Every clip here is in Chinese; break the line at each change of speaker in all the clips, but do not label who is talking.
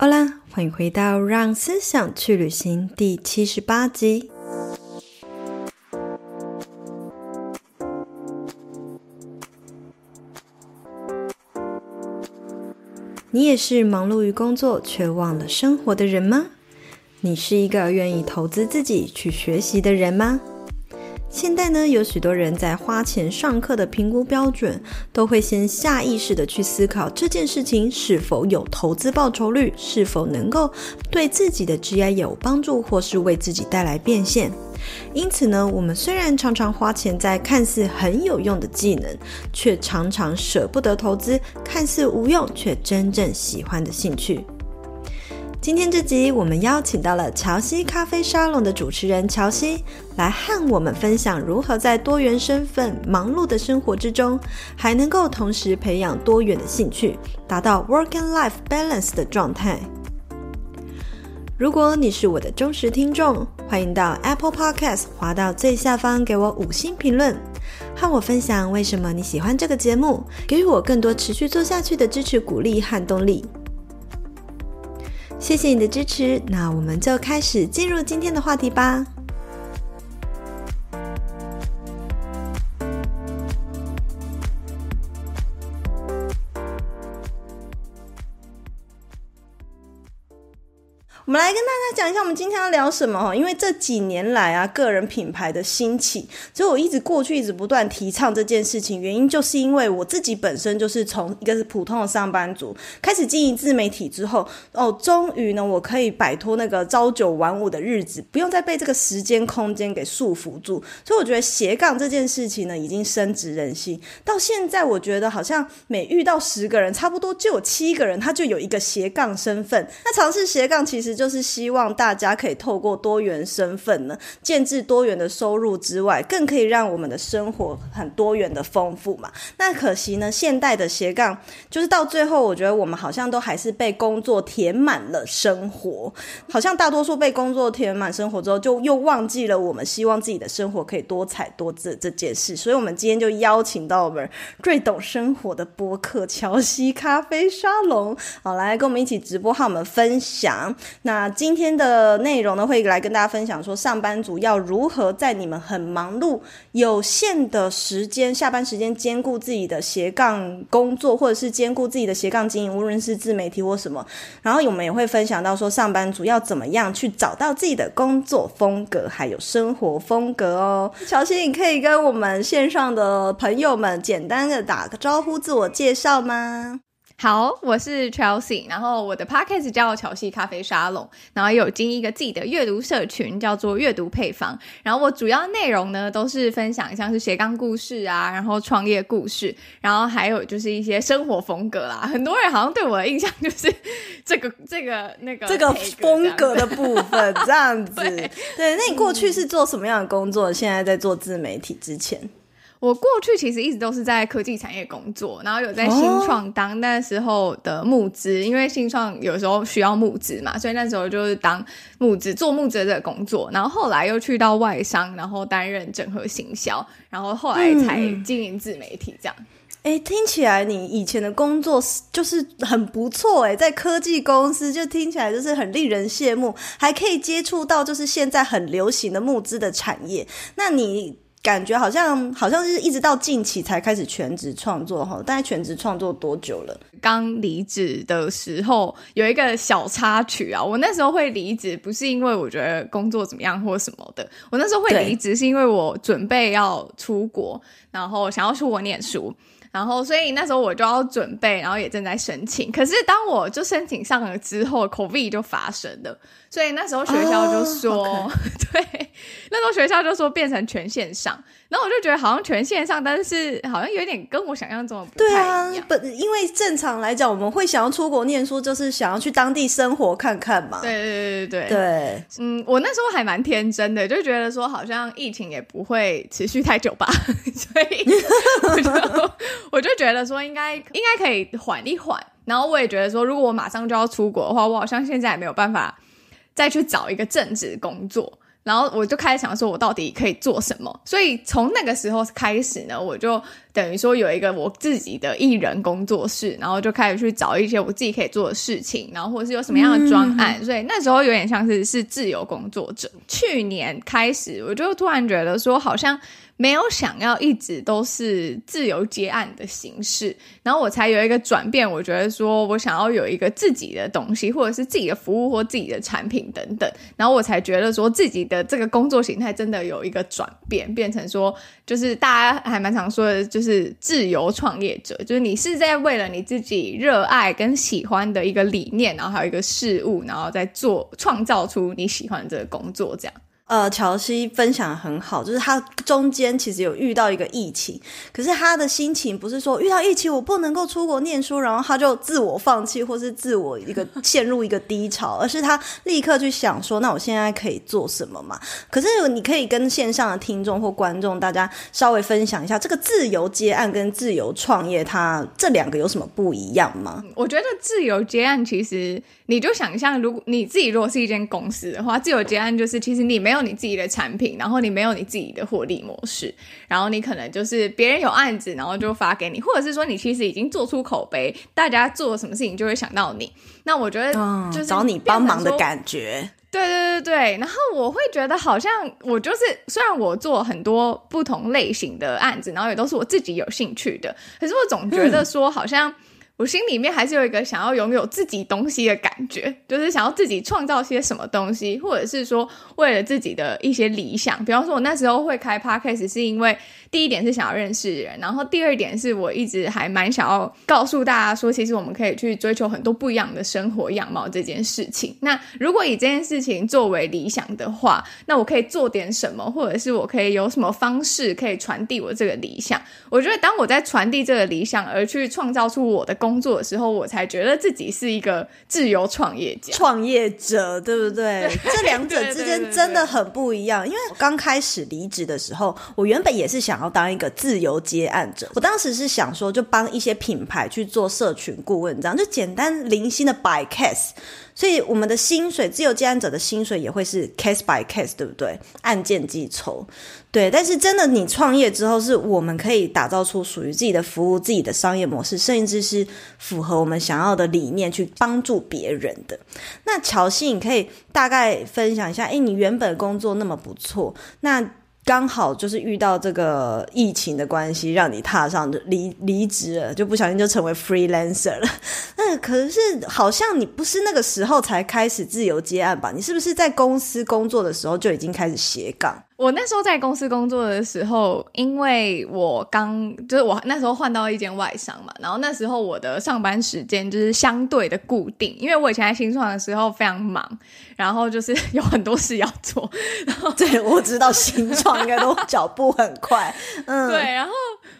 好啦，欢迎回到《让思想去旅行》第七十八集。你也是忙碌于工作却忘了生活的人吗？你是一个愿意投资自己去学习的人吗？现在呢，有许多人在花钱上课的评估标准，都会先下意识的去思考这件事情是否有投资报酬率，是否能够对自己的职业有帮助，或是为自己带来变现。因此呢，我们虽然常常花钱在看似很有用的技能，却常常舍不得投资看似无用却真正喜欢的兴趣。今天这集，我们邀请到了乔西咖啡沙龙的主持人乔西，来和我们分享如何在多元身份、忙碌的生活之中，还能够同时培养多元的兴趣，达到 work and life balance 的状态。如果你是我的忠实听众，欢迎到 Apple Podcast 滑到最下方给我五星评论，和我分享为什么你喜欢这个节目，给予我更多持续做下去的支持、鼓励和动力。谢谢你的支持，那我们就开始进入今天的话题吧。我们来跟大家讲一下，我们今天要聊什么哈？因为这几年来啊，个人品牌的兴起，所以我一直过去一直不断提倡这件事情。原因就是因为我自己本身就是从一个是普通的上班族开始经营自媒体之后，哦，终于呢，我可以摆脱那个朝九晚五的日子，不用再被这个时间空间给束缚住。所以我觉得斜杠这件事情呢，已经深植人心。到现在，我觉得好像每遇到十个人，差不多就有七个人他就有一个斜杠身份。那尝试斜杠其实。就是希望大家可以透过多元身份呢，建置多元的收入之外，更可以让我们的生活很多元的丰富嘛。那可惜呢，现代的斜杠就是到最后，我觉得我们好像都还是被工作填满了生活，好像大多数被工作填满生活之后，就又忘记了我们希望自己的生活可以多彩多姿这件事。所以，我们今天就邀请到我们最懂生活的播客乔西咖啡沙龙，好，来跟我们一起直播和我们分享。那今天的内容呢，会来跟大家分享说，上班族要如何在你们很忙碌、有限的时间、下班时间兼顾自己的斜杠工作，或者是兼顾自己的斜杠经营，无论是自媒体或什么。然后我们也会分享到说，上班族要怎么样去找到自己的工作风格，还有生活风格哦。乔欣，你可以跟我们线上的朋友们简单的打个招呼，自我介绍吗？
好，我是 Chelsea，然后我的 podcast 叫乔西咖啡沙龙，然后有经营一个自己的阅读社群，叫做阅读配方。然后我主要内容呢都是分享像是斜杠故事啊，然后创业故事，然后还有就是一些生活风格啦。很多人好像对我的印象就是这个这个那个
这个风格的部分这样子。对，对，那你过去是做什么样的工作？现在在做自媒体之前？
我过去其实一直都是在科技产业工作，然后有在新创当那时候的募资，哦、因为新创有时候需要募资嘛，所以那时候就是当募资做募资的工作，然后后来又去到外商，然后担任整合行销，然后后来才经营自媒体这样。
哎、嗯，听起来你以前的工作就是很不错哎，在科技公司就听起来就是很令人羡慕，还可以接触到就是现在很流行的募资的产业，那你？感觉好像好像是一直到近期才开始全职创作哈，大概全职创作多久了？
刚离职的时候有一个小插曲啊，我那时候会离职不是因为我觉得工作怎么样或什么的，我那时候会离职是因为我准备要出国，然后想要出国念书。然后，所以那时候我就要准备，然后也正在申请。可是当我就申请上了之后，COVID 就发生了。所以那时候学校就说，oh. 对，那时候学校就说变成全线上。然后我就觉得好像全线上，但是好像有点跟我想象中的不太一样。
对啊，不，因为正常来讲，我们会想要出国念书，就是想要去当地生活看看嘛。
对对对对对。
对，
嗯，我那时候还蛮天真的，就觉得说好像疫情也不会持续太久吧，所以我就 我就觉得说应该应该可以缓一缓。然后我也觉得说，如果我马上就要出国的话，我好像现在也没有办法再去找一个正职工作。然后我就开始想说，我到底可以做什么？所以从那个时候开始呢，我就。等于说有一个我自己的艺人工作室，然后就开始去找一些我自己可以做的事情，然后或者是有什么样的专案，嗯、所以那时候有点像是是自由工作者。去年开始，我就突然觉得说好像。没有想要一直都是自由接案的形式，然后我才有一个转变。我觉得说我想要有一个自己的东西，或者是自己的服务或自己的产品等等，然后我才觉得说自己的这个工作形态真的有一个转变，变成说就是大家还蛮常说的，就是自由创业者，就是你是在为了你自己热爱跟喜欢的一个理念，然后还有一个事物，然后再做创造出你喜欢的这个工作这样。
呃，乔西分享的很好，就是他中间其实有遇到一个疫情，可是他的心情不是说遇到疫情我不能够出国念书，然后他就自我放弃或是自我一个陷入一个低潮，而是他立刻去想说，那我现在可以做什么嘛？可是你可以跟线上的听众或观众大家稍微分享一下，这个自由接案跟自由创业，它这两个有什么不一样吗？
我觉得自由接案其实。你就想象，如果你自己如果是一间公司的话，自由接案就是其实你没有你自己的产品，然后你没有你自己的获利模式，然后你可能就是别人有案子，然后就发给你，或者是说你其实已经做出口碑，大家做什么事情就会想到你。那我觉得就是
找你帮忙的感觉。
对对对对，然后我会觉得好像我就是虽然我做很多不同类型的案子，然后也都是我自己有兴趣的，可是我总觉得说好像。我心里面还是有一个想要拥有自己东西的感觉，就是想要自己创造些什么东西，或者是说为了自己的一些理想。比方说，我那时候会开 podcast 是因为第一点是想要认识人，然后第二点是我一直还蛮想要告诉大家说，其实我们可以去追求很多不一样的生活样貌这件事情。那如果以这件事情作为理想的话，那我可以做点什么，或者是我可以有什么方式可以传递我这个理想？我觉得当我在传递这个理想而去创造出我的工工作的时候，我才觉得自己是一个自由创业家、
创业者，对不对？对，这两者之间真的很不一样。因为我刚开始离职的时候，我原本也是想要当一个自由接案者。我当时是想说，就帮一些品牌去做社群顾问，这样就简单零星的摆 case。所以我们的薪水，自由接案者的薪水也会是 case by case，对不对？案件计酬，对。但是真的，你创业之后，是我们可以打造出属于自己的服务、自己的商业模式，甚至是符合我们想要的理念去帮助别人的。那乔西，你可以大概分享一下，诶，你原本工作那么不错，那。刚好就是遇到这个疫情的关系，让你踏上离离职了，就不小心就成为 freelancer 了。那可是好像你不是那个时候才开始自由接案吧？你是不是在公司工作的时候就已经开始斜杠？
我那时候在公司工作的时候，因为我刚就是我那时候换到一间外商嘛，然后那时候我的上班时间就是相对的固定，因为我以前在新创的时候非常忙，然后就是 有很多事要做。然后
对，我知道新创应该都 脚步很快，嗯，
对。然后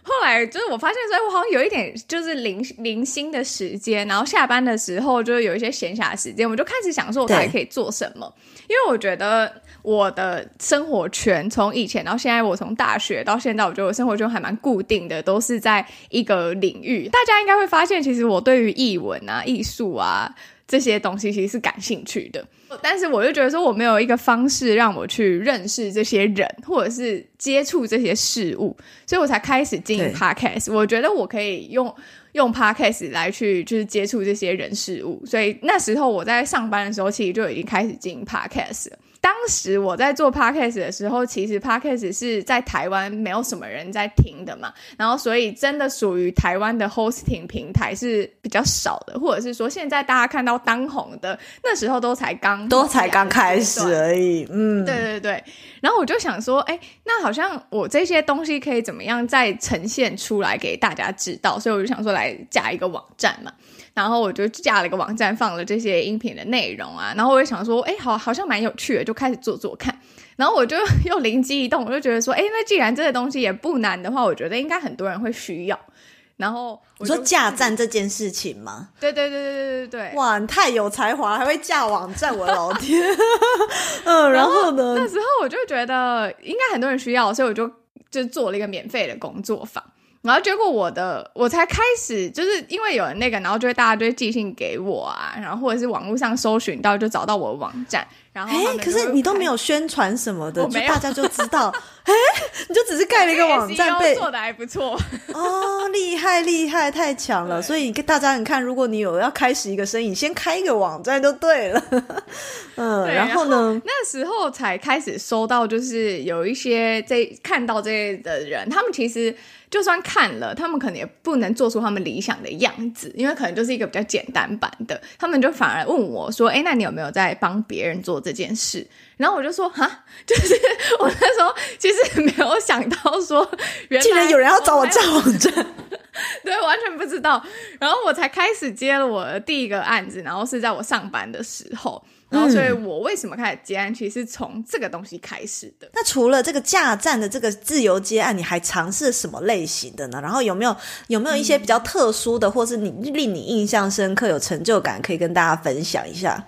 后来就是我发现说，我好像有一点就是零零星的时间，然后下班的时候就是有一些闲暇时间，我就开始想说，我还可以做什么？因为我觉得。我的生活圈从以前到现在，我从大学到现在，我觉得我生活圈还蛮固定的，都是在一个领域。大家应该会发现，其实我对于译文啊、艺术啊这些东西其实是感兴趣的。但是我就觉得说，我没有一个方式让我去认识这些人，或者是接触这些事物，所以我才开始经营 Podcast。我觉得我可以用用 Podcast 来去就是接触这些人事物。所以那时候我在上班的时候，其实就已经开始经营 Podcast 了。当时我在做 podcast 的时候，其实 podcast 是在台湾没有什么人在听的嘛，然后所以真的属于台湾的 hosting 平台是比较少的，或者是说现在大家看到当红的那时候都才刚
都才刚开始而已，嗯，
对对对。然后我就想说，哎，那好像我这些东西可以怎么样再呈现出来给大家知道，所以我就想说来架一个网站嘛。然后我就架了一个网站，放了这些音频的内容啊。然后我就想说，哎，好，好像蛮有趣的，就开始做做看。然后我就又灵机一动，我就觉得说，哎，那既然这个东西也不难的话，我觉得应该很多人会需要。然后我
说架站这件事情吗？
对对对对对对对。
哇，你太有才华，还会架网站，我的老天。嗯，然后呢？
那时候我就觉得应该很多人需要，所以我就就做了一个免费的工作坊。然后结果我的我才开始，就是因为有了那个，然后就会大家就会寄信给我啊，然后或者是网络上搜寻到就找到我的网站，然后
哎，可是你都没有宣传什么的，就大家就知道，哎，你就只是盖了一个网站，被
做的还不错
哦，厉害厉害，太强了！所以大家你看，如果你有要开始一个生意，先开一个网站就对了。嗯，然后呢
那时候才开始收到，就是有一些这看到这些的人，他们其实。就算看了，他们可能也不能做出他们理想的样子，因为可能就是一个比较简单版的。他们就反而问我说：“哎，那你有没有在帮别人做这件事？”然后我就说：“哈，就是我那时候其实没有想到说，原来
竟然有人要找我造网站，
对，完全不知道。然后我才开始接了我的第一个案子，然后是在我上班的时候。”然后，所以我为什么开始接案，其实是从这个东西开始的。
那除了这个架站的这个自由接案，你还尝试什么类型的呢？然后有没有有没有一些比较特殊的，或是你令你印象深刻、有成就感，可以跟大家分享一下？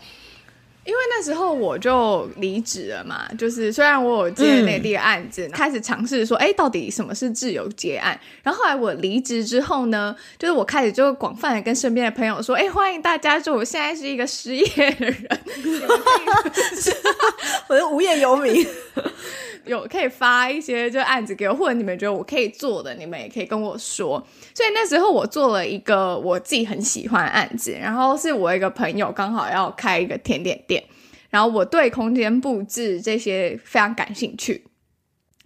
因为那时候我就离职了嘛，就是虽然我有接那第一个案子，嗯、开始尝试说，哎，到底什么是自由接案？然后后来我离职之后呢，就是我开始就广泛的跟身边的朋友说，哎，欢迎大家，就我现在是一个失业的人，
我是无业游民。
有可以发一些就案子给我，或者你们觉得我可以做的，你们也可以跟我说。所以那时候我做了一个我自己很喜欢的案子，然后是我一个朋友刚好要开一个甜点店，然后我对空间布置这些非常感兴趣。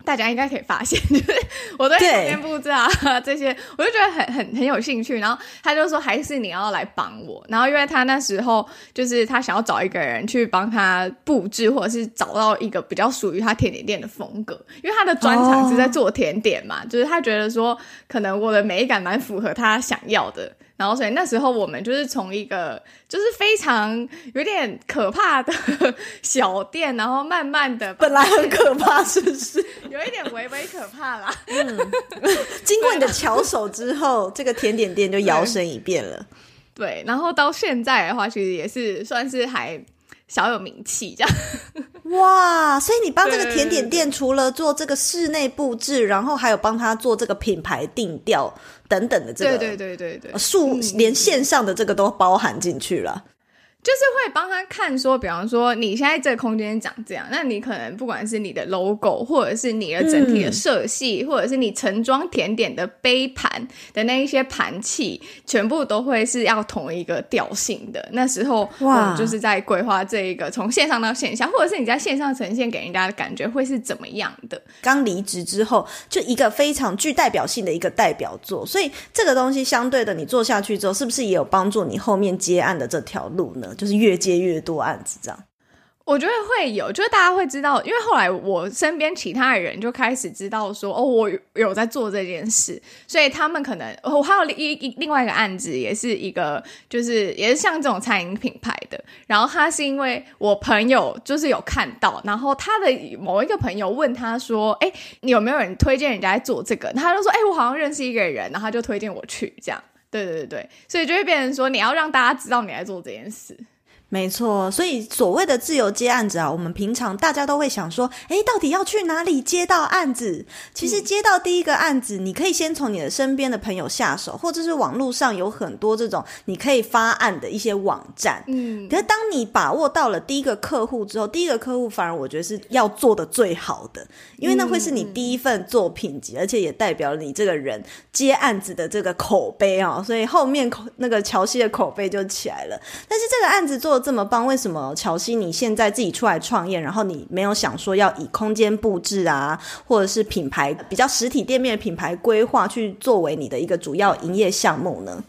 大家应该可以发现，就是我对空间布置啊这些，我就觉得很很很有兴趣。然后他就说，还是你要来帮我。然后因为他那时候就是他想要找一个人去帮他布置，或者是找到一个比较属于他甜点店的风格。因为他的专长是在做甜点嘛，oh. 就是他觉得说，可能我的美感蛮符合他想要的。然后，所以那时候我们就是从一个就是非常有点可怕的小店，然后慢慢的
本来很可怕，是不是？
有一点微微可怕啦。
嗯，经过你的巧手之后，这个甜点店就摇身一变了。
对，对，然后到现在的话，其实也是算是还。小有名气这样，
哇！所以你帮这个甜点店除了做这个室内布置，然后还有帮他做这个品牌定调等等的这个，
对对对对对，
数连线上的这个都包含进去了。
就是会帮他看说，比方说你现在这个空间长这样，那你可能不管是你的 logo，或者是你的整体的色系，嗯、或者是你盛装甜点的杯盘的那一些盘器，全部都会是要同一个调性的。那时候我们就是在规划这一个从线上到线下，或者是你在线上呈现给人家的感觉会是怎么样的。
刚离职之后，就一个非常具代表性的一个代表作，所以这个东西相对的，你做下去之后，是不是也有帮助你后面接案的这条路呢？就是越接越多案子，这样
我觉得会有，就是大家会知道，因为后来我身边其他的人就开始知道说，哦，我有在做这件事，所以他们可能，我还有另一另外一个案子，也是一个，就是也是像这种餐饮品牌的，然后他是因为我朋友就是有看到，然后他的某一个朋友问他说，哎，你有没有人推荐人家在做这个？他就说，哎，我好像认识一个人，然后他就推荐我去，这样，对对对，所以就会变成说，你要让大家知道你在做这件事。
没错，所以所谓的自由接案子啊，我们平常大家都会想说，哎，到底要去哪里接到案子？其实接到第一个案子，嗯、你可以先从你的身边的朋友下手，或者是网络上有很多这种你可以发案的一些网站。嗯，可是当你把握到了第一个客户之后，第一个客户反而我觉得是要做的最好的，因为那会是你第一份作品集，嗯、而且也代表了你这个人接案子的这个口碑啊、哦，所以后面口那个乔西的口碑就起来了。但是这个案子做这么棒，为什么乔西你现在自己出来创业，然后你没有想说要以空间布置啊，或者是品牌比较实体店面的品牌规划去作为你的一个主要营业项目呢？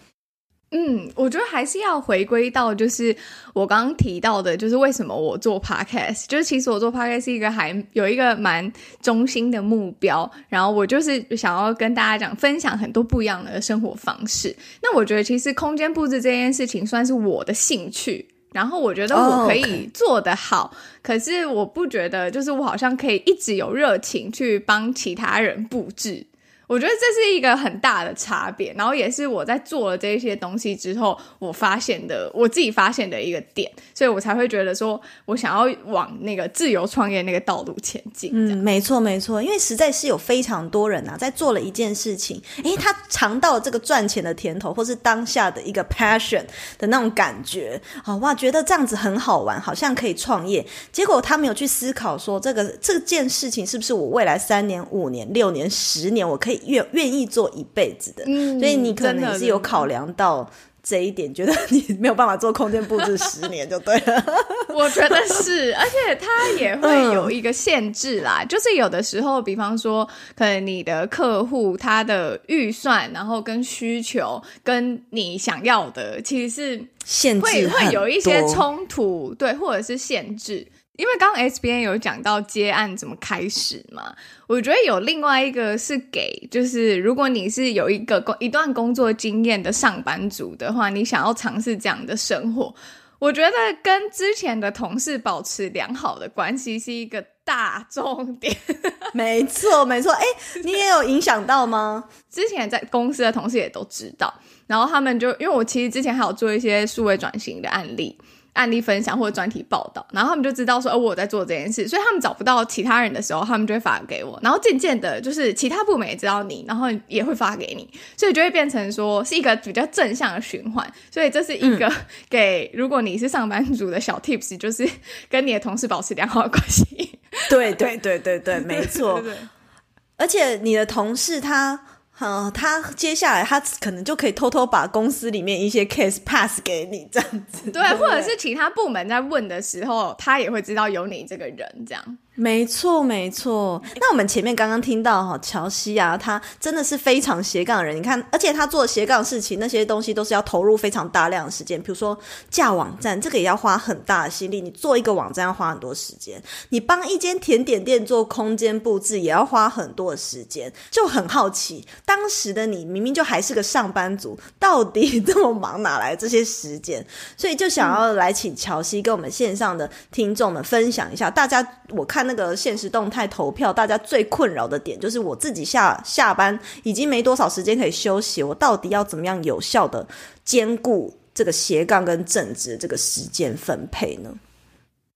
嗯，我觉得还是要回归到，就是我刚刚提到的，就是为什么我做 podcast，就是其实我做 podcast 是一个还有一个蛮中心的目标，然后我就是想要跟大家讲，分享很多不一样的生活方式。那我觉得其实空间布置这件事情算是我的兴趣，然后我觉得我可以做得好，oh. 可是我不觉得就是我好像可以一直有热情去帮其他人布置。我觉得这是一个很大的差别，然后也是我在做了这些东西之后，我发现的，我自己发现的一个点，所以我才会觉得说，我想要往那个自由创业那个道路前进。
嗯，没错没错，因为实在是有非常多人啊，在做了一件事情，诶，他尝到了这个赚钱的甜头，或是当下的一个 passion 的那种感觉，好哇，觉得这样子很好玩，好像可以创业，结果他没有去思考说，这个这件事情是不是我未来三年、五年、六年、十年我可以。愿愿意做一辈子的，嗯，所以你可能也是有考量到这一点，觉得你没有办法做空间布置十年就对了。
我觉得是，而且它也会有一个限制啦，嗯，就是有的时候，比方说，可能你的客户他的预算，然后跟需求跟你想要的，其实是
限制会
会有一些冲突，对，或者是限制。因为刚刚 S 编有讲到接案怎么开始嘛，我觉得有另外一个是给，就是如果你是有一个工一段工作经验的上班族的话，你想要尝试这样的生活，我觉得跟之前的同事保持良好的关系是一个大重点。
没错，没错，哎，你也有影响到吗？
之前在公司的同事也都知道，然后他们就因为我其实之前还有做一些数位转型的案例。案例分享或者专题报道，然后他们就知道说，哦，我在做这件事，所以他们找不到其他人的时候，他们就会发给我。然后渐渐的，就是其他部门也知道你，然后也会发给你，所以就会变成说是一个比较正向的循环。所以这是一个 给如果你是上班族的小 tips，就是跟你的同事保持良好的关系。
对对对对对，没错。而且你的同事他。好，他接下来他可能就可以偷偷把公司里面一些 case pass 给你，这样子。
对，或者是其他部门在问的时候，他也会知道有你这个人，这样。
没错，没错。那我们前面刚刚听到哈，乔西啊，他真的是非常斜杠的人。你看，而且他做斜杠事情，那些东西都是要投入非常大量的时间。比如说架网站，这个也要花很大的心力。你做一个网站要花很多时间。你帮一间甜点店做空间布置，也要花很多的时间。就很好奇，当时的你明明就还是个上班族，到底这么忙，哪来这些时间？所以就想要来请乔西跟我们线上的听众们分享一下。大家，我看。那个现实动态投票，大家最困扰的点就是我自己下下班已经没多少时间可以休息，我到底要怎么样有效的兼顾这个斜杠跟正职这个时间分配呢？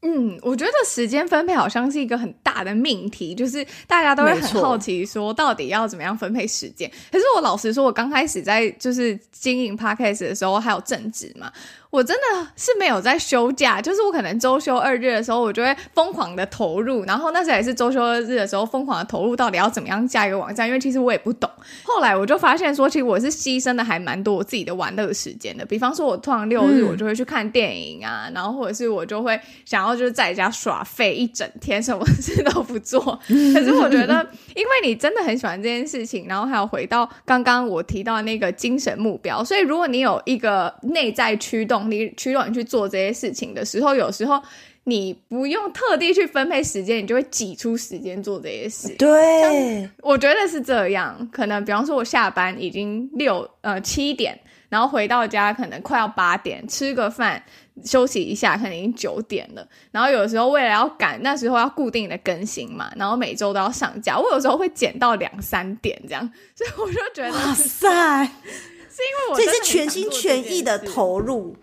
嗯，我觉得时间分配好像是一个很大的命题，就是大家都会很好奇说到底要怎么样分配时间。可是我老实说，我刚开始在就是经营 Podcast 的时候还有正职嘛。我真的是没有在休假，就是我可能周休二日的时候，我就会疯狂的投入。然后那时候也是周休二日的时候，疯狂的投入，到底要怎么样架一个网站？因为其实我也不懂。后来我就发现说，其实我是牺牲的还蛮多我自己的玩乐时间的。比方说，我通常六日我就会去看电影啊，嗯、然后或者是我就会想要就是在家耍废一整天，什么事都不做。可是我觉得，因为你真的很喜欢这件事情，然后还有回到刚刚我提到那个精神目标，所以如果你有一个内在驱动。你驱动你去做这些事情的时候，有时候你不用特地去分配时间，你就会挤出时间做这些事。
对，
我觉得是这样。可能比方说，我下班已经六呃七点，然后回到家可能快要八点，吃个饭休息一下，可能已经九点了。然后有时候为了要赶，那时候要固定的更新嘛，然后每周都要上架，我有时候会剪到两三点这样，所以我就觉得
哇塞，
是因为我这
是全心全意的投入。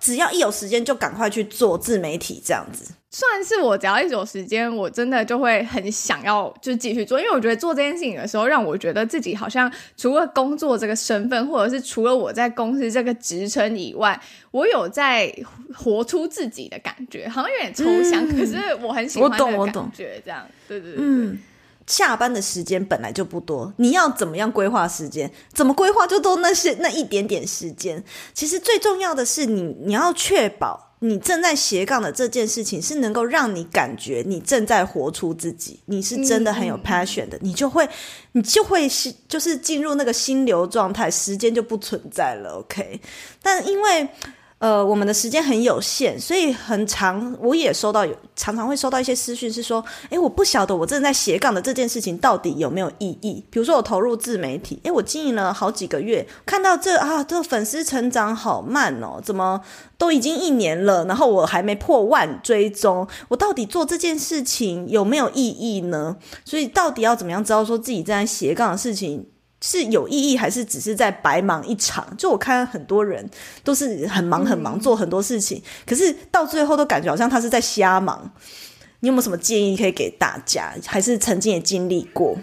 只要一有时间就赶快去做自媒体，这样子。
算是我只要一有时间，我真的就会很想要就继续做，因为我觉得做这件事情的时候，让我觉得自己好像除了工作这个身份，或者是除了我在公司这个职称以外，我有在活出自己的感觉，好像有点抽象，嗯、可是我很喜欢我懂，我懂，这样，对对对，
嗯。下班的时间本来就不多，你要怎么样规划时间？怎么规划就都那些那一点点时间。其实最重要的是你，你要确保你正在斜杠的这件事情是能够让你感觉你正在活出自己，你是真的很有 passion 的，嗯、你就会你就会是就是进入那个心流状态，时间就不存在了。OK，但因为。呃，我们的时间很有限，所以很常我也收到有常常会收到一些私讯，是说，诶，我不晓得我正在斜杠的这件事情到底有没有意义。比如说我投入自媒体，诶，我经营了好几个月，看到这啊，这粉丝成长好慢哦，怎么都已经一年了，然后我还没破万追踪，我到底做这件事情有没有意义呢？所以到底要怎么样知道说自己正在斜杠的事情？是有意义，还是只是在白忙一场？就我看很多人都是很忙很忙，做很多事情，嗯，可是到最后都感觉好像他是在瞎忙。你有没有什么建议可以给大家？还是曾经也经历过？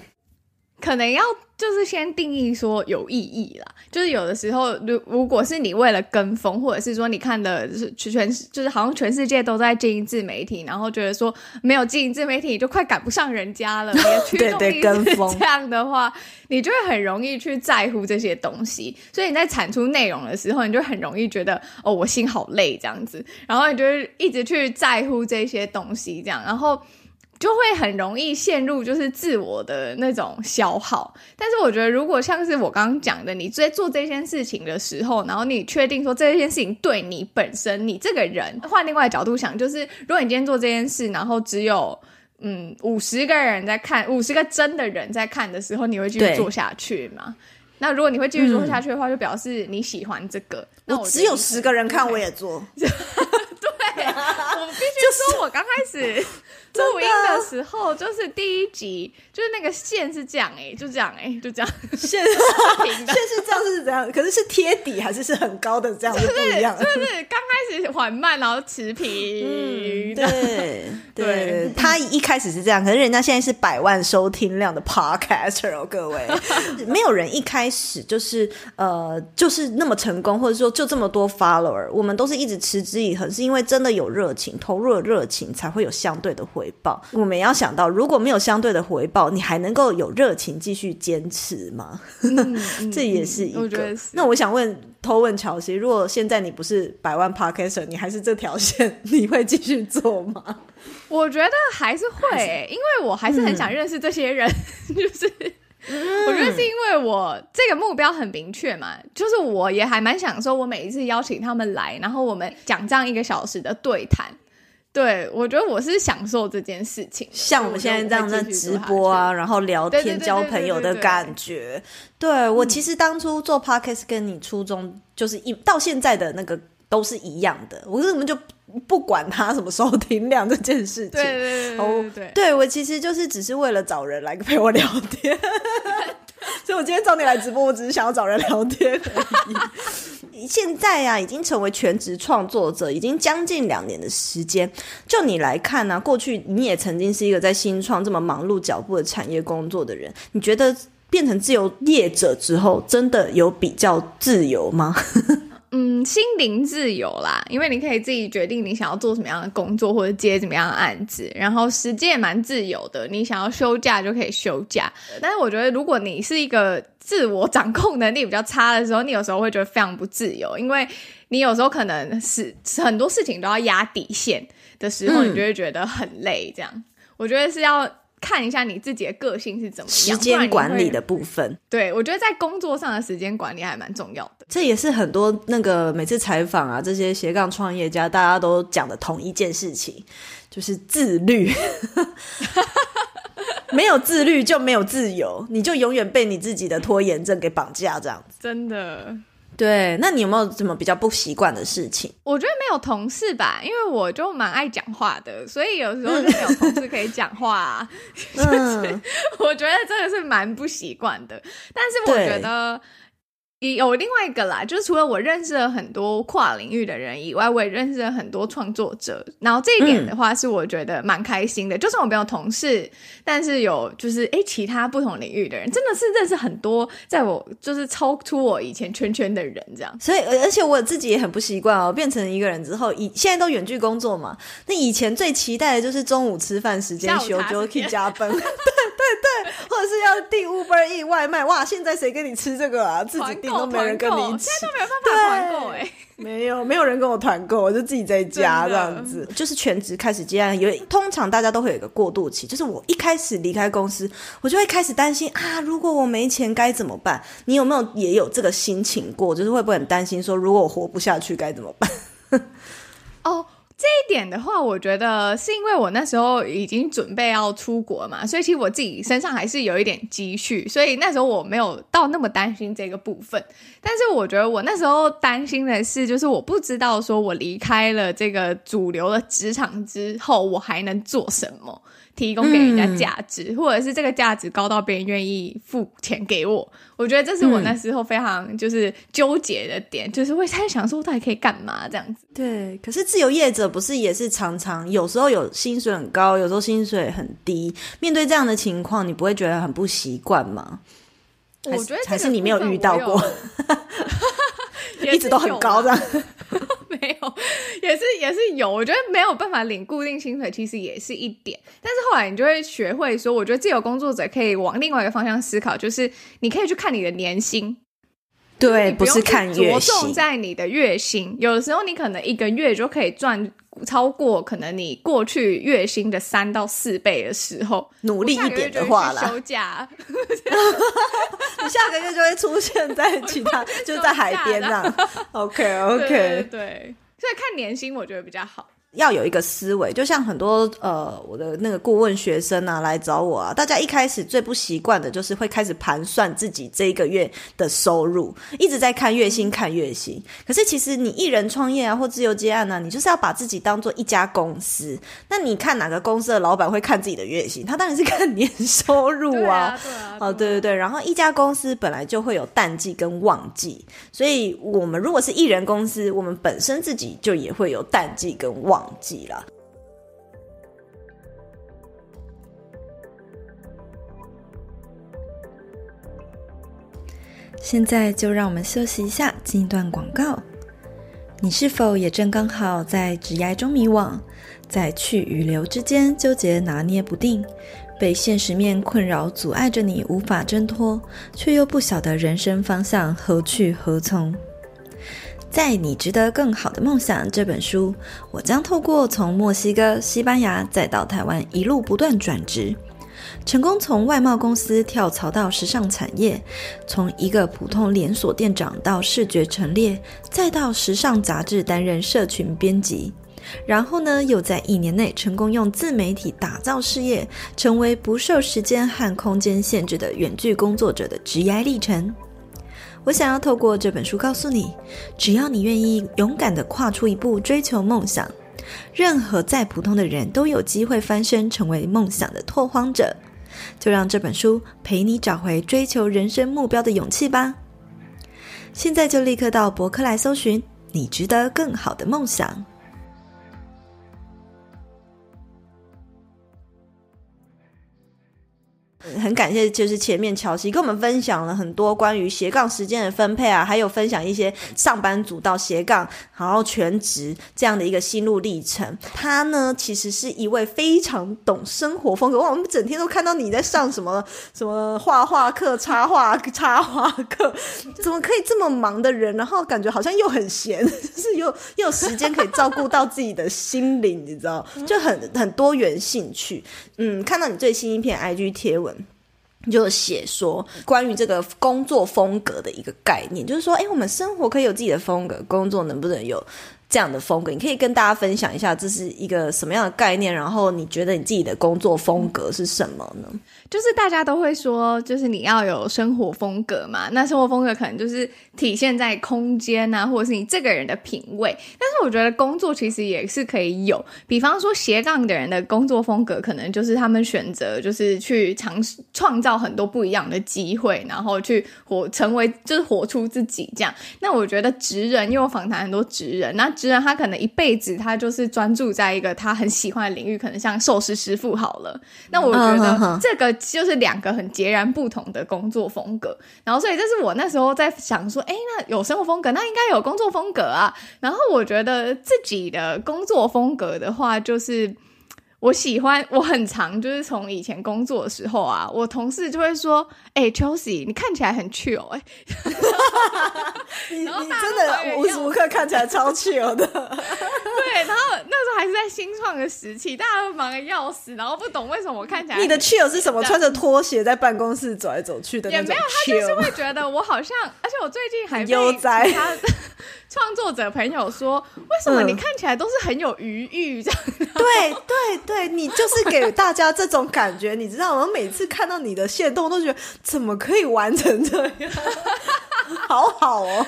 可能要。就是先定义说有意义啦，就是有的时候，如如果是你为了跟风，或者是说你看的是全就是好像全世界都在经营自媒体，然后觉得说没有经营自媒体就快赶不上人家了，你的驱动力是这样的话，你就会很容易去在乎这些东西，所以你在产出内容的时候，你就很容易觉得哦，我心好累这样子，然后你就一直去在乎这些东西，这样，然后。就会很容易陷入就是自我的那种消耗，但是我觉得如果像是我刚刚讲的，你在做这件事情的时候，然后你确定说这件事情对你本身，你这个人换另外角度想，就是如果你今天做这件事，然后只有嗯五十个人在看，五十个真的人在看的时候，你会继续做下去吗？那如果你会继续做下去的话，嗯、就表示你喜欢这个。那我，我只
有十个人看，我也做。
必须说，我刚开始。录音的时候，就是第一集，就是那个线是这样哎、欸，就这样哎、欸，就这样线
平的，线是这样是怎样？可是是贴底还是是很高的这样 子不一样？
就是刚开始缓慢，然后持平。
对，对，他一开始是这样，可是人家现在是百万收听量的 podcaster 哦，各位，没有人一开始就是呃就是那么成功，或者说就这么多 follower，我们都是一直持之以恒，是因为真的有热情，投入了热情才会有相对的回。回报，我们也要想到，如果没有相对的回报，你还能够有热情继续坚持吗？嗯、这也是一个。我那我想问，偷问乔西，如果现在你不是百万 Podcaster，你还是这条线，你会继续做吗？
我觉得还是会、欸，因为我还是很想认识这些人。嗯、就是，我觉得是因为我这个目标很明确嘛，就是我也还蛮享受我每一次邀请他们来，然后我们讲这样一个小时的对谈。对，我觉得我是享受这件事情，
像我们现在这样在直播啊，然后聊天、交朋友的感觉。对，我其实当初做 podcast 跟你初衷就是一到现在的那个都是一样的，我根本就不管他什么收听量这件事情。对对对对对，对我其实就是只是为了找人来陪我聊天，所以我今天找你来直播，我只是想要找人聊天而已。现在啊，已经成为全职创作者，已经将近两年的时间。就你来看呢、过去你也曾经是一个在新创这么忙碌脚步的产业工作的人，你觉得变成自由业者之后，真的有比较自由吗？
嗯，心灵自由啦，因为你可以自己决定你想要做什么样的工作，或者接什么样的案子，然后时间也蛮自由的，你想要休假就可以休假。但是我觉得，如果你是一个自我掌控能力比较差的时候，你有时候会觉得非常不自由，因为你有时候可能是很多事情都要压底线的时候，你就会觉得很累。这样，嗯、我觉得是要。看一下你自己的个性是怎么样，
时间管理的部分。
对，我觉得在工作上的时间管理还蛮重要的。
这也是很多那个每次采访啊，这些斜杠创业家大家都讲的同一件事情，就是自律。没有自律就没有自由，你就永远被你自己的拖延症给绑架，这样子。
真的。
对，那你有没有什么比较不习惯的事情？
我觉得没有同事吧，因为我就蛮爱讲话的，所以有时候就没有同事可以讲话啊。嗯，我觉得真的是蛮不习惯的，但是我觉得。有另外一个啦，就是除了我认识了很多跨领域的人以外，我也认识了很多创作者。然后这一点的话，是我觉得蛮开心的。嗯、就算我没有同事，但是有就是诶其他不同领域的人，真的是认识很多，在我就是超出我以前圈圈的人这样。
所以，而且我自己也很不习惯哦，变成一个人之后，以现在都远距工作嘛。那以前最期待的就是中午吃饭时间休就可以加班。对对对，或者是要订 Uber Eats 外卖，哇，现在谁跟你吃这个啊？自己订都没人跟你吃，
现在都没有办法团购哎。
没有，没有人跟我团购，我就自己在家这样子，就是全职开始接案。因为通常大家都会有一个过渡期，就是我一开始离开公司，我就会开始担心啊，如果我没钱该怎么办？你有没有也有这个心情过？就是会不会很担心说，如果我活不下去该怎么办？
哦。这一点的话，我觉得是因为我那时候已经准备要出国嘛，所以其实我自己身上还是有一点积蓄，所以那时候我没有到那么担心这个部分。但是我觉得我那时候担心的是，就是我不知道说我离开了这个主流的职场之后，我还能做什么。提供给人家价值，嗯，或者是这个价值高到别人愿意付钱给我，我觉得这是我那时候非常就是纠结的点，嗯，就是会在想说我到底可以干嘛这样子。
对，可是自由业者不是也是常常有时候有薪水很高，有时候薪水很低，面对这样的情况，你不会觉得很不习惯吗？
我觉得
还是你没有遇到过，一直都很高的。
没有，也是也是有，我觉得没有办法领固定薪水，其实也是一点。但是后来你就会学会说，我觉得自由工作者可以往另外一个方向思考，就是你可以去看你的年薪，
对，不，不是看月薪，
着重在你的月薪。有的时候你可能一个月就可以赚超过可能你过去月薪的三到四倍的时候，
努力一点的话啦，
休假，
你下个月就会出现在其他，就在海边那 OK OK，
对，对，所以看年薪我觉得比较好。
要有一个思维，就像很多呃，我的那个顾问学生啊来找我啊，大家一开始最不习惯的就是会开始盘算自己这一个月的收入，一直在看月薪看月薪。可是其实你一人创业啊，或自由接案呢、啊，你就是要把自己当做一家公司。那你看哪个公司的老板会看自己的月薪？他当然是看年收入啊。对啊，对啊。哦，对对对。然后一家公司本来就会有淡季跟旺季，所以我们如果是艺人公司，我们本身自己就也会有淡季跟旺。忘记了。现在就让我们休息一下，进一段广告。你是否也正刚好在职涯中迷惘，在去与留之间纠结拿捏不定，被现实面困扰阻碍着你无法挣脱，却又不晓得人生方向何去何从？在你值得更好的梦想这本书，我将透过从墨西哥、西班牙再到台湾一路不断转职，成功从外贸公司跳槽到时尚产业，从一个普通连锁店长到视觉陈列，再到时尚杂志担任社群编辑，然后呢，又在一年内成功用自媒体打造事业，成为不受时间和空间限制的远距工作者的职业历程。我想要透过这本书告诉你，只要你愿意勇敢的跨出一步追求梦想，任何再普通的人都有机会翻身成为梦想的拓荒者。就让这本书陪你找回追求人生目标的勇气吧。现在就立刻到博客来搜寻“你值得更好的梦想”。很感谢，就是前面乔西跟我们分享了很多关于斜杠时间的分配啊，还有分享一些上班族到斜杠，然后全职这样的一个心路历程。他呢，其实是一位非常懂生活风格。哇，我们整天都看到你在上什么什么画画课、插画插画课，怎么可以这么忙的人，然后感觉好像又很闲，就是又又有时间可以照顾到自己的心灵，你知道，就很很多元兴趣。嗯，看到你最新一篇 IG 贴文。就写说关于这个工作风格的一个概念，就是说，哎，我们生活可以有自己的风格，工作能不能有这样的风格？你可以跟大家分享一下，这是一个什么样的概念？然后你觉得你自己的工作风格是什么呢？
就是大家都会说，就是你要有生活风格嘛。那生活风格可能就是体现在空间啊，或者是你这个人的品味。但是我觉得工作其实也是可以有，比方说斜杠的人的工作风格，可能就是他们选择就是去尝试创造很多不一样的机会，然后去活成为就是活出自己这样。那我觉得职人，因为我访谈很多职人，那职人他可能一辈子他就是专注在一个他很喜欢的领域，可能像寿司师傅好了。那我觉得这个。就是两个很截然不同的工作风格，然后所以这是我那时候在想说，哎，那有生活风格，那应该有工作风格啊。然后我觉得自己的工作风格的话，就是我喜欢，我很常就是从以前工作的时候啊，我同事就会说：“哎、欸，Chelsea，你看起来很 chill 哎、欸。
你” 你真的无时无刻看起来超 chill 的。
对，然后那时候还是在新创的时期，大家都忙的要死，然后不懂为什么我看起来
你的 chill 是什么？穿着拖鞋在办公室走来走去的。也没有，
他就是会觉得我好像，而且我最近还
悠哉。
创作者朋友说：“为什么你看起来都是很有余裕这样？”
嗯、对对对，你就是给大家这种感觉，你知道吗？我每次看到你的线动，都觉得怎么可以完成这样，好好哦。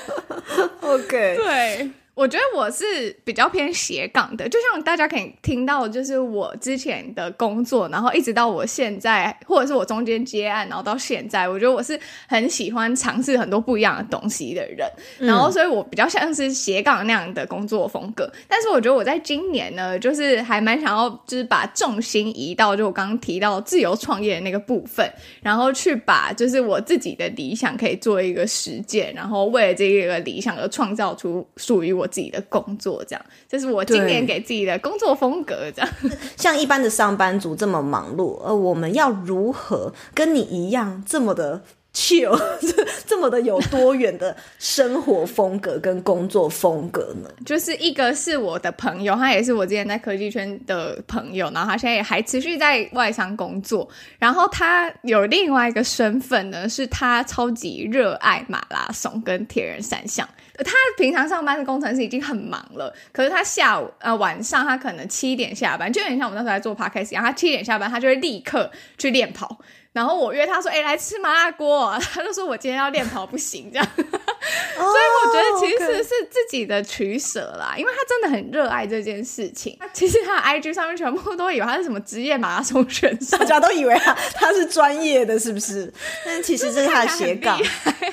OK，
对。我觉得我是比较偏斜杠的，就像大家可以听到，就是我之前的工作，然后一直到我现在，或者是我中间接案，然后到现在，我觉得我是很喜欢尝试很多不一样的东西的人，然后所以我比较像是斜杠那样的工作风格。但是我觉得我在今年呢，就是还蛮想要，就是把重心移到就我刚刚提到自由创业的那个部分，然后去把就是我自己的理想可以做一个实践，然后为了这个理想而创造出属于我。自己的工作，这样，这是我今年给自己的工作风格。这样，
像一般的上班族这么忙碌，而我们要如何跟你一样这么的 chill，这么的有多远的生活风格跟工作风格呢？
就是一个是我的朋友，他也是我之前在科技圈的朋友，然后他现在也还持续在外商工作。然后他有另外一个身份呢，是他超级热爱马拉松跟铁人三项。他平常上班的工程师已经很忙了，可是他下午呃晚上他可能七点下班，就有点像我们那时候在做 podcast 一样，他七点下班，他就会立刻去练跑。然后我约他说：“哎、欸，来吃麻辣锅。” 他就说：“我今天要练跑，不行。”这样，所以我觉得其实是自己的取舍啦，因为他真的很热爱这件事情。其实他的 IG 上面全部都以为他是什么职业马拉松选手，
大家都以为他他是专业的，是不是？但其实这是他的斜杠。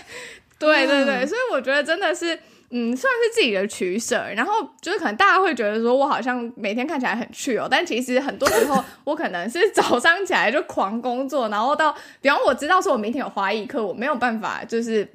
对对对，所以我觉得真的是。嗯，算是自己的取舍，然后就是可能大家会觉得说我好像每天看起来很趣哦但其实很多时候我可能是早上起来就狂工作，然后到比方我知道说我明天有花艺课，我没有办法就是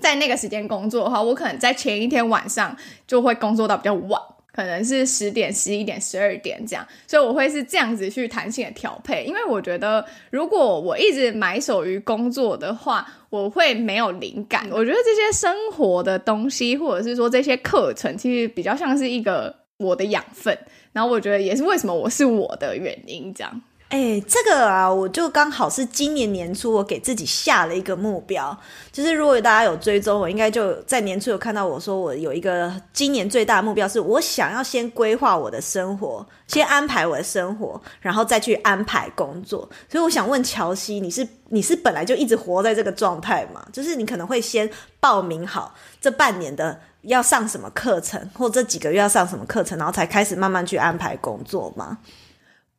在那个时间工作的话，我可能在前一天晚上就会工作到比较晚。可能是十点、十一点、十二点这样，所以我会是这样子去弹性的调配，因为我觉得如果我一直埋首于工作的话，我会没有灵感。我觉得这些生活的东西，或者是说这些课程，其实比较像是一个我的养分，然后我觉得也是为什么我是我的原因这样。
哎、这个啊，我就刚好是今年年初我给自己下了一个目标，就是如果大家有追踪我，应该就在年初有看到我说我有一个今年最大的目标，是我想要先规划我的生活，先安排我的生活，然后再去安排工作。所以我想问乔西，你是你是本来就一直活在这个状态吗？就是你可能会先报名好这半年的要上什么课程，或这几个月要上什么课程，然后才开始慢慢去安排工作吗？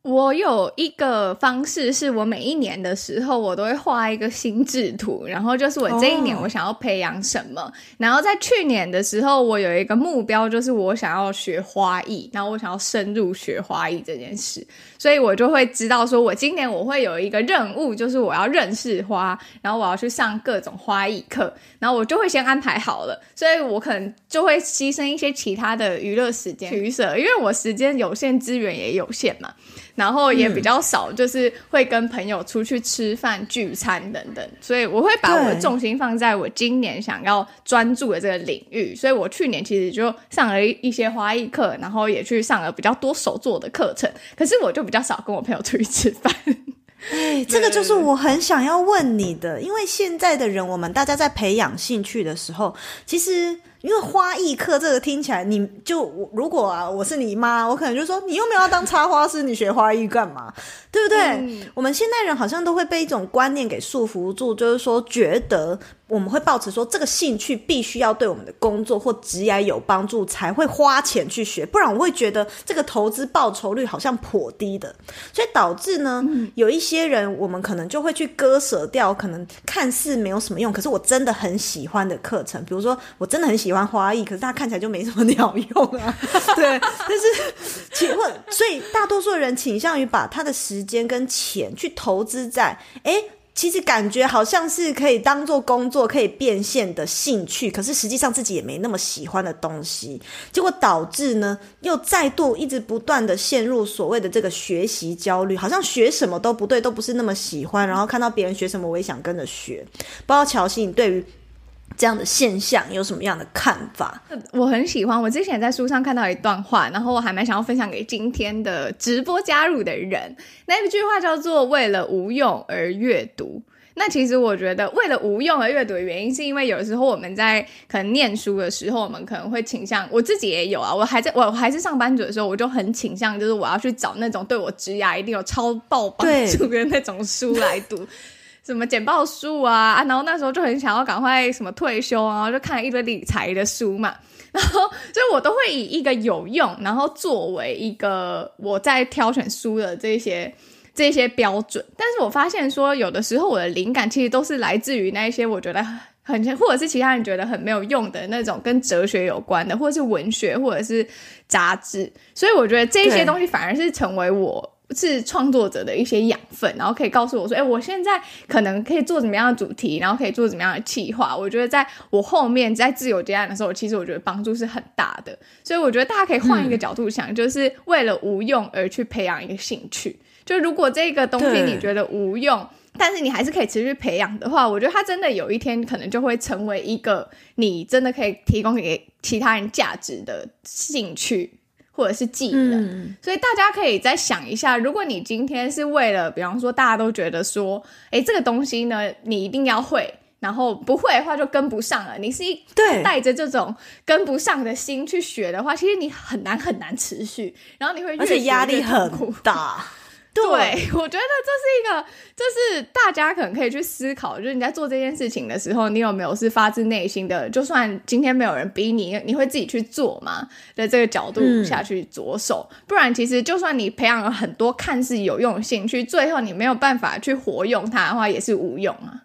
我有一个方式，是我每一年的时候，我都会画一个心智图，然后就是我这一年我想要培养什么。Oh. 然后在去年的时候，我有一个目标，就是我想要学花艺，然后我想要深入学花艺这件事，所以我就会知道说，我今年我会有一个任务，就是我要认识花，然后我要去上各种花艺课，然后我就会先安排好了，所以我可能就会牺牲一些其他的娱乐时间取舍，因为我时间有限，资源也有限嘛。然后也比较少，就是会跟朋友出去吃饭、聚餐等等，所以我会把我的重心放在我今年想要专注的这个领域。所以我去年其实就上了一些花艺课，然后也去上了比较多手作的课程。可是我就比较少跟我朋友出去吃饭。
哎，这个就是我很想要问你的，因为现在的人，我们大家在培养兴趣的时候，其实。因为花艺课这个听起来，你就如果啊，我是你妈，我可能就说你又没有要当插花师，你学花艺干嘛？对不对？嗯。我们现代人好像都会被一种观念给束缚住，就是说觉得。我们会抱持说，这个兴趣必须要对我们的工作或职业有帮助，才会花钱去学，不然我会觉得这个投资报酬率好像颇低的，所以导致呢，有一些人我们可能就会去割舍掉，可能看似没有什么用，可是我真的很喜欢的课程，比如说我真的很喜欢花艺，可是它看起来就没什么鸟用啊，对，但是请问，所以大多数人倾向于把他的时间跟钱去投资在，诶其实感觉好像是可以当做工作可以变现的兴趣，可是实际上自己也没那么喜欢的东西，结果导致呢，又再度一直不断的陷入所谓的这个学习焦虑，好像学什么都不对，都不是那么喜欢，然后看到别人学什么，我也想跟着学。不知道乔西，你对于这样的现象有什么样的看法？
我很喜欢，我之前在书上看到一段话，然后我还蛮想要分享给今天的直播加入的人。那一句话叫做“为了无用而阅读”。那其实我觉得，为了无用而阅读的原因，是因为有时候我们在可能念书的时候，我们可能会倾向，我自己也有啊，我还在我还是上班族的时候，我就很倾向，就是我要去找那种对我职涯一定有超爆帮助的那种书来读。什么简报书啊啊，然后那时候就很想要赶快什么退休啊，就看了一堆理财的书嘛，然后所以我都会以一个有用，然后作为一个我在挑选书的这些这些标准。但是我发现说，有的时候我的灵感其实都是来自于那一些我觉得很或者是其他人觉得很没有用的那种跟哲学有关的，或者是文学，或者是杂志。所以我觉得这些东西反而是成为我。是创作者的一些养分，然后可以告诉我说，哎，我现在可能可以做怎么样的主题，然后可以做怎么样的企划。我觉得在我后面在自由接案的时候，其实我觉得帮助是很大的。所以我觉得大家可以换一个角度想，嗯、就是为了无用而去培养一个兴趣。就如果这个东西你觉得无用，但是你还是可以持续培养的话，我觉得它真的有一天可能就会成为一个你真的可以提供给其他人价值的兴趣。或者是技能，嗯，所以大家可以再想一下，如果你今天是为了，比方说大家都觉得说，哎，这个东西呢，你一定要会，然后不会的话就跟不上了。你是一带着这种跟不上的心去学的话，其实你很难很难持续，然后你会而且压力很大。对，我觉得这是一个，这是大家可能可以去思考，就是你在做这件事情的时候，你有没有是发自内心的？就算今天没有人逼你，你会自己去做吗？在这个角度下去着手，嗯、不然其实就算你培养了很多看似有用的兴趣，最后你没有办法去活用它的话，也是无用啊。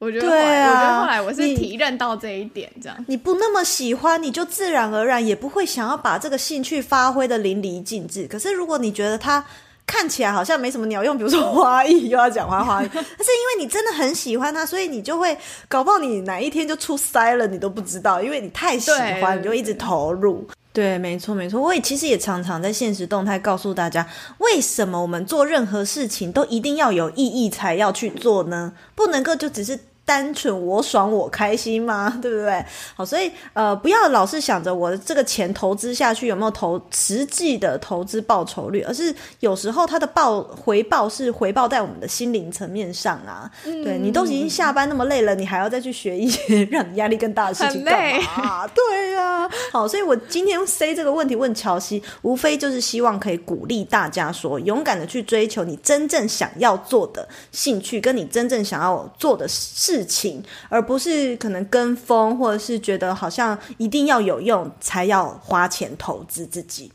我觉得，对啊，我觉得后来我是体认到这一点，这样
你，你不那么喜欢，你就自然而然也不会想要把这个兴趣发挥的淋漓尽致。可是如果你觉得它，看起来好像没什么鸟用，比如说花艺，又要讲花花艺，但是因为你真的很喜欢它，所以你就会搞不好你哪一天就出塞了，你都不知道，因为你太喜欢，你就一直投入。对，没错没错，我也其实也常常在现实动态告诉大家，为什么我们做任何事情都一定要有意义才要去做呢？不能够就只是。单纯我爽我开心吗？对不对？好，所以呃，不要老是想着我的这个钱投资下去有没有投实际的投资报酬率，而是有时候它的报回报是回报在我们的心灵层面上啊。嗯、对，你都已经下班那么累了，你还要再去学一些让你压力更大的事情 干嘛？对呀、啊。好，所以我今天 say 这个问题问乔西，无非就是希望可以鼓励大家说，勇敢的去追求你真正想要做的兴趣，跟你真正想要做的事。事情，而不是可能跟风，或者是觉得好像一定要有用才要花钱投资自己。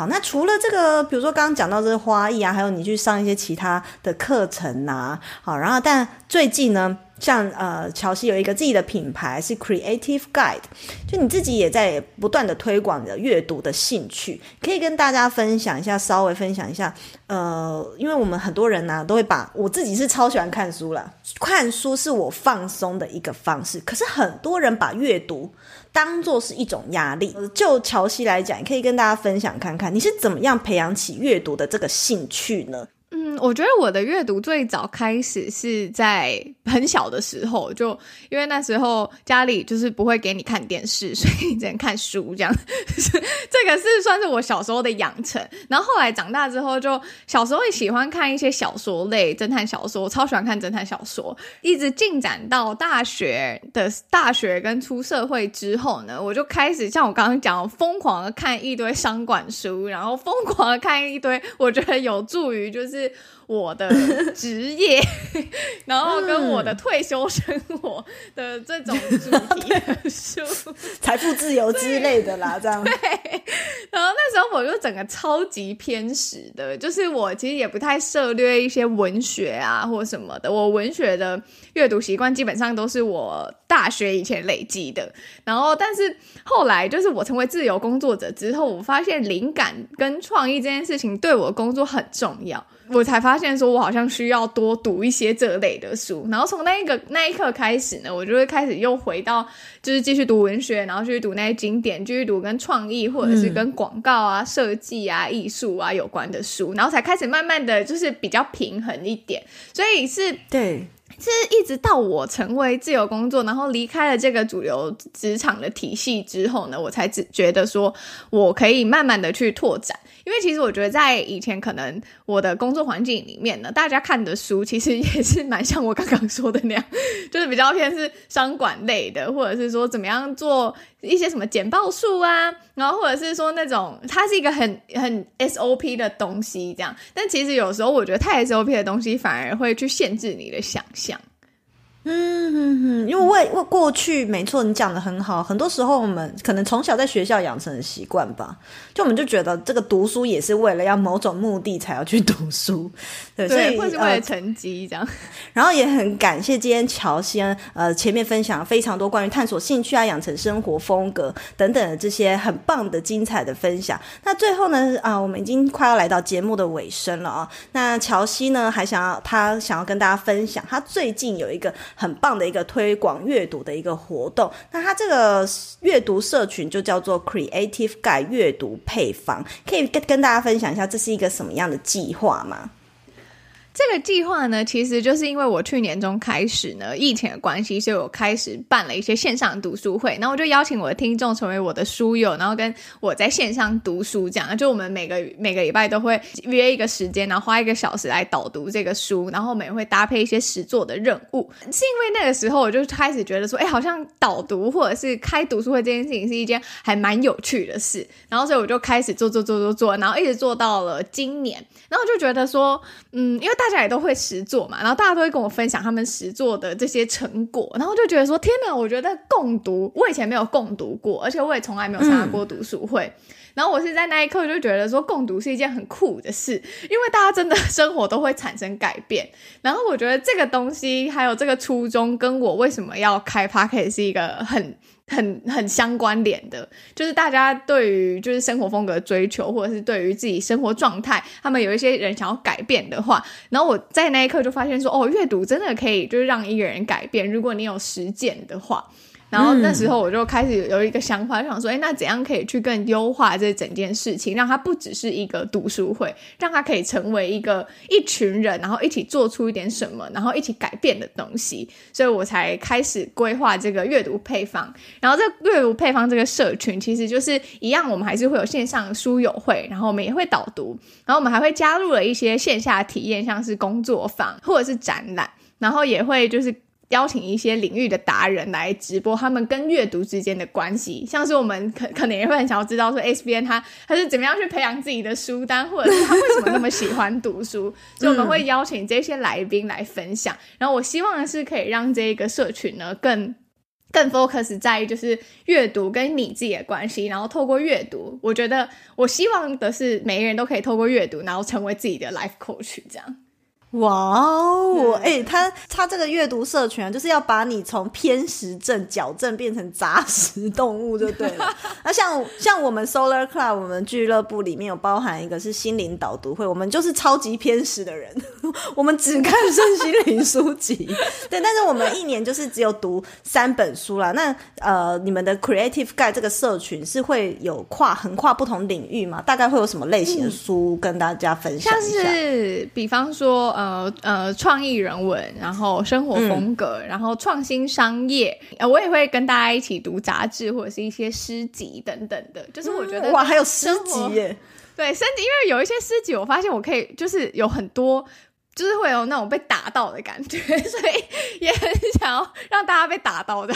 好，那除了这个，比如说刚刚讲到这个花艺啊，还有你去上一些其他的课程啊，好，然后但最近呢，像呃，乔西有一个自己的品牌是 Creative Guide，就你自己也在不断的推广你的阅读的兴趣，可以跟大家分享一下，稍微分享一下。呃，因为我们很多人呢、都会把我自己是超喜欢看书了，看书是我放松的一个方式。可是很多人把阅读当做是一种压力。就乔西来讲，可以跟大家分享看看，你是怎么样培养起阅读的这个兴趣呢？
嗯，我觉得我的阅读最早开始是在很小的时候，就因为那时候家里就是不会给你看电视，所以只能看书，这样。这个是算是我小时候的养成。然后后来长大之后，就小时候也喜欢看一些小说类、侦探小说，我超喜欢看侦探小说。一直进展到大学的大学跟出社会之后呢，我就开始像我刚刚讲，疯狂的看一堆商管书，然后疯狂的看一堆我觉得有助于就是。我的职业，然后跟我我的退休生活的这种主题的书，
财富自由之类的啦，这样。
对。然后那时候我就整个超级偏食的，就是我其实也不太涉略一些文学啊或什么的，我文学的阅读习惯基本上都是我大学以前累积的。然后，但是后来就是我成为自由工作者之后，我发现灵感跟创意这件事情对我的工作很重要。我才发现，说我好像需要多读一些这类的书，然后从那个那一刻开始呢，我就会开始又回到，就是继续读文学，然后继续读那些经典，继续读跟创意或者是跟广告啊、设计啊、艺术啊有关的书，然后才开始慢慢的就是比较平衡一点，所以是
对。
是一直到我成为自由工作，然后离开了这个主流职场的体系之后呢，我才只觉得说我可以慢慢的去拓展。因为其实我觉得在以前可能我的工作环境里面呢，大家看的书其实也是蛮像我刚刚说的那样，就是比较偏是商管类的，或者是说怎么样做一些什么简报术啊，然后或者是说那种它是一个很很 SOP 的东西这样。但其实有时候我觉得太 SOP 的东西反而会去限制你的想象。
嗯哼哼，因为为为过去没错，你讲的很好。很多时候我们可能从小在学校养成的习惯吧，就我们就觉得这个读书也是为了要某种目的才要去读书，对，
对
所以
或是为了成绩这样。
然后也很感谢今天乔西恩呃前面分享非常多关于探索兴趣啊、养成生活风格等等的这些很棒的精彩的分享。那最后呢啊、呃，我们已经快要来到节目的尾声了啊。那乔西呢还想要他想要跟大家分享，他最近有一个。很棒的一个推广阅读的一个活动，那它这个阅读社群就叫做 Creative guy 阅读配方，可以跟跟大家分享一下这是一个什么样的计划吗？
这个计划呢，其实就是因为我去年中开始呢，疫情的关系，所以我开始办了一些线上读书会。然后我就邀请我的听众成为我的书友，然后跟我在线上读书，这样就我们每个每个礼拜都会约一个时间，然后花一个小时来导读这个书，然后我们也会搭配一些实作的任务。是因为那个时候我就开始觉得说，哎，好像导读或者是开读书会这件事情是一件还蛮有趣的事。然后所以我就开始做做做做做，然后一直做到了今年。然后就觉得说，嗯，因为大家也都会实作嘛，然后大家都会跟我分享他们实作的这些成果，然后就觉得说，天哪，我觉得共读，我以前没有共读过，而且我也从来没有参加过读书会。然后我是在那一刻就觉得说，共读是一件很酷的事，因为大家真的生活都会产生改变。然后我觉得这个东西还有这个初衷，跟我为什么要开 Podcast 是一个很。很 很相关联的，就是大家对于就是生活风格追求，或者是对于自己生活状态，他们有一些人想要改变的话，然后我在那一刻就发现说，哦，阅读真的可以就是让一个人改变，如果你有实践的话。然后那时候我就开始有一个想法，就想说，哎，那怎样可以去更优化这整件事情，让它不只是一个读书会，让它可以成为一个一群人，然后一起做出一点什么，然后一起改变的东西。所以我才开始规划这个阅读配方。然后这阅读配方这个社群，其实就是一样，我们还是会有线上书友会，然后我们也会导读，然后我们还会加入了一些线下体验，像是工作坊或者是展览，然后也会就是。邀请一些领域的达人来直播他们跟阅读之间的关系，像是我们可可能也会很想要知道说 S B N 他他是怎么样去培养自己的书单，或者是他为什么那么喜欢读书，所以我们会邀请这些来宾来分享。然后我希望的是可以让这个社群呢更更 focus 在于就是阅读跟你自己的关系，然后透过阅读，我觉得我希望的是每个人都可以透过阅读，然后成为自己的 life coach 这样。
哇哦，哎、欸，他他这个阅读社群啊，就是要把你从偏食症矫正变成杂食动物就对了。那像像我们 Solar Club 我们俱乐部里面有包含一个是心灵导读会，我们就是超级偏食的人，我们只看身心灵书籍。对，但是我们一年就是只有读三本书啦。那呃，你们的 Creative Guide 这个社群是会有跨横跨不同领域吗？大概会有什么类型的书跟大家分享一下？
像是比方说。呃呃，创意人文，然后生活风格，嗯、然后创新商业，呃，我也会跟大家一起读杂志或者是一些诗集等等的。就是我觉得
哇，还有诗集耶，
对，诗集，因为有一些诗集，我发现我可以就是有很多就是会有那种被打到的感觉，所以也很想要让大家被打到的，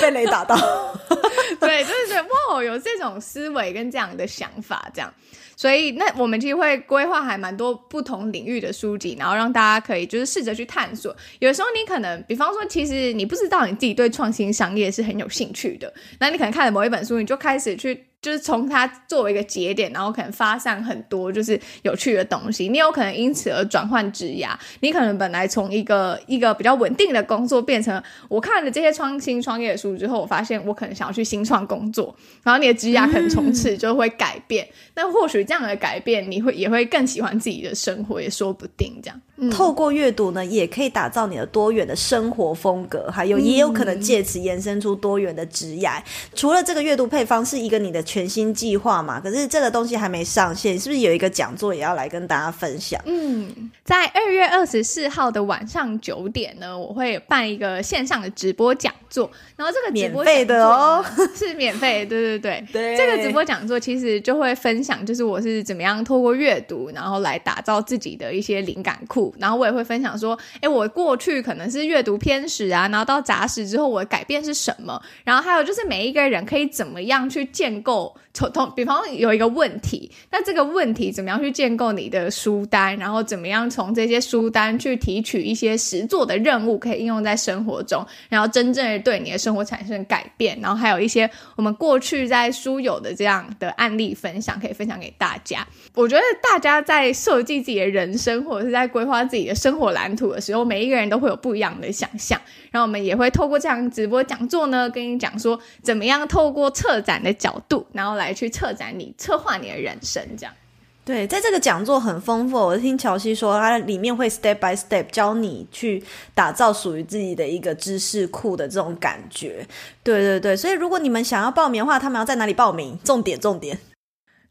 被雷打到。
对，就是觉得哇，有这种思维跟这样的想法，这样。所以，那我们其实会规划还蛮多不同领域的书籍，然后让大家可以就是试着去探索。有时候你可能，比方说，其实你不知道你自己对创新商业是很有兴趣的，那你可能看了某一本书，你就开始去。就是从它作为一个节点，然后可能发散很多就是有趣的东西。你有可能因此而转换职涯，你可能本来从一个一个比较稳定的工作，变成我看了这些创新创业的书之后，我发现我可能想要去新创工作，然后你的职涯可能从此就会改变。那、嗯、或许这样的改变，你会也会更喜欢自己的生活，也说不定。这样，
嗯、透过阅读呢，也可以打造你的多元的生活风格，还有也有可能借此延伸出多元的职涯。嗯、除了这个阅读配方是一个你的。全新计划嘛，可是这个东西还没上线，是不是有一个讲座也要来跟大家分享？
嗯，在二月二十四号的晚上九点呢，我会办一个线上的直播讲座，然后这个直播
免费的哦，
是免费，对对对
对。
这个直播讲座其实就会分享，就是我是怎么样透过阅读，然后来打造自己的一些灵感库，然后我也会分享说，哎，我过去可能是阅读偏食啊，然后到杂食之后，我的改变是什么？然后还有就是每一个人可以怎么样去建构。从同比方有一个问题，那这个问题怎么样去建构你的书单？然后怎么样从这些书单去提取一些实作的任务，可以应用在生活中，然后真正的对你的生活产生改变？然后还有一些我们过去在书友的这样的案例分享，可以分享给大家。我觉得大家在设计自己的人生，或者是在规划自己的生活蓝图的时候，每一个人都会有不一样的想象。然后我们也会透过这样直播讲座呢，跟你讲说怎么样透过策展的角度，然后来去策展你、策划你的人生。这样，
对，在这个讲座很丰富。我听乔西说，它里面会 step by step 教你去打造属于自己的一个知识库的这种感觉。对对对，所以如果你们想要报名的话，他们要在哪里报名？重点重点。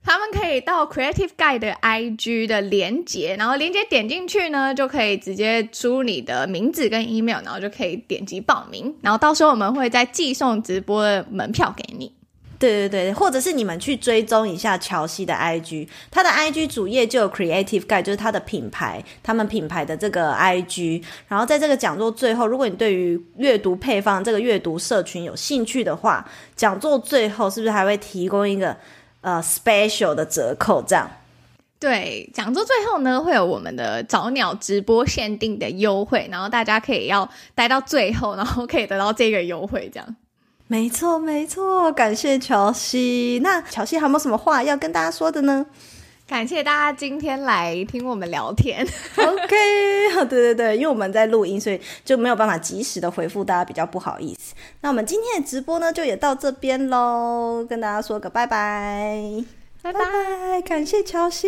他们可以到 Creative Guide 的 IG 的连接，然后连接点进去呢，就可以直接输入你的名字跟 email，然后就可以点击报名，然后到时候我们会再寄送直播的门票给你。
对对对，或者是你们去追踪一下乔西的 IG，他的 IG 主页就有 Creative Guide，就是他的品牌，他们品牌的这个 IG。然后在这个讲座最后，如果你对于阅读配方这个阅读社群有兴趣的话，讲座最后是不是还会提供一个？呃，special 的折扣这样，
对，讲座最后呢会有我们的早鸟直播限定的优惠，然后大家可以要待到最后，然后可以得到这个优惠，这样。
没错，没错，感谢乔西。那乔西还有没有什么话要跟大家说的呢？
感谢大家今天来听我们聊天。
OK，对对对，因为我们在录音，所以就没有办法及时的回复大家，比较不好意思。那我们今天的直播呢，就也到这边喽，跟大家说个拜拜，
拜拜，
感谢乔西。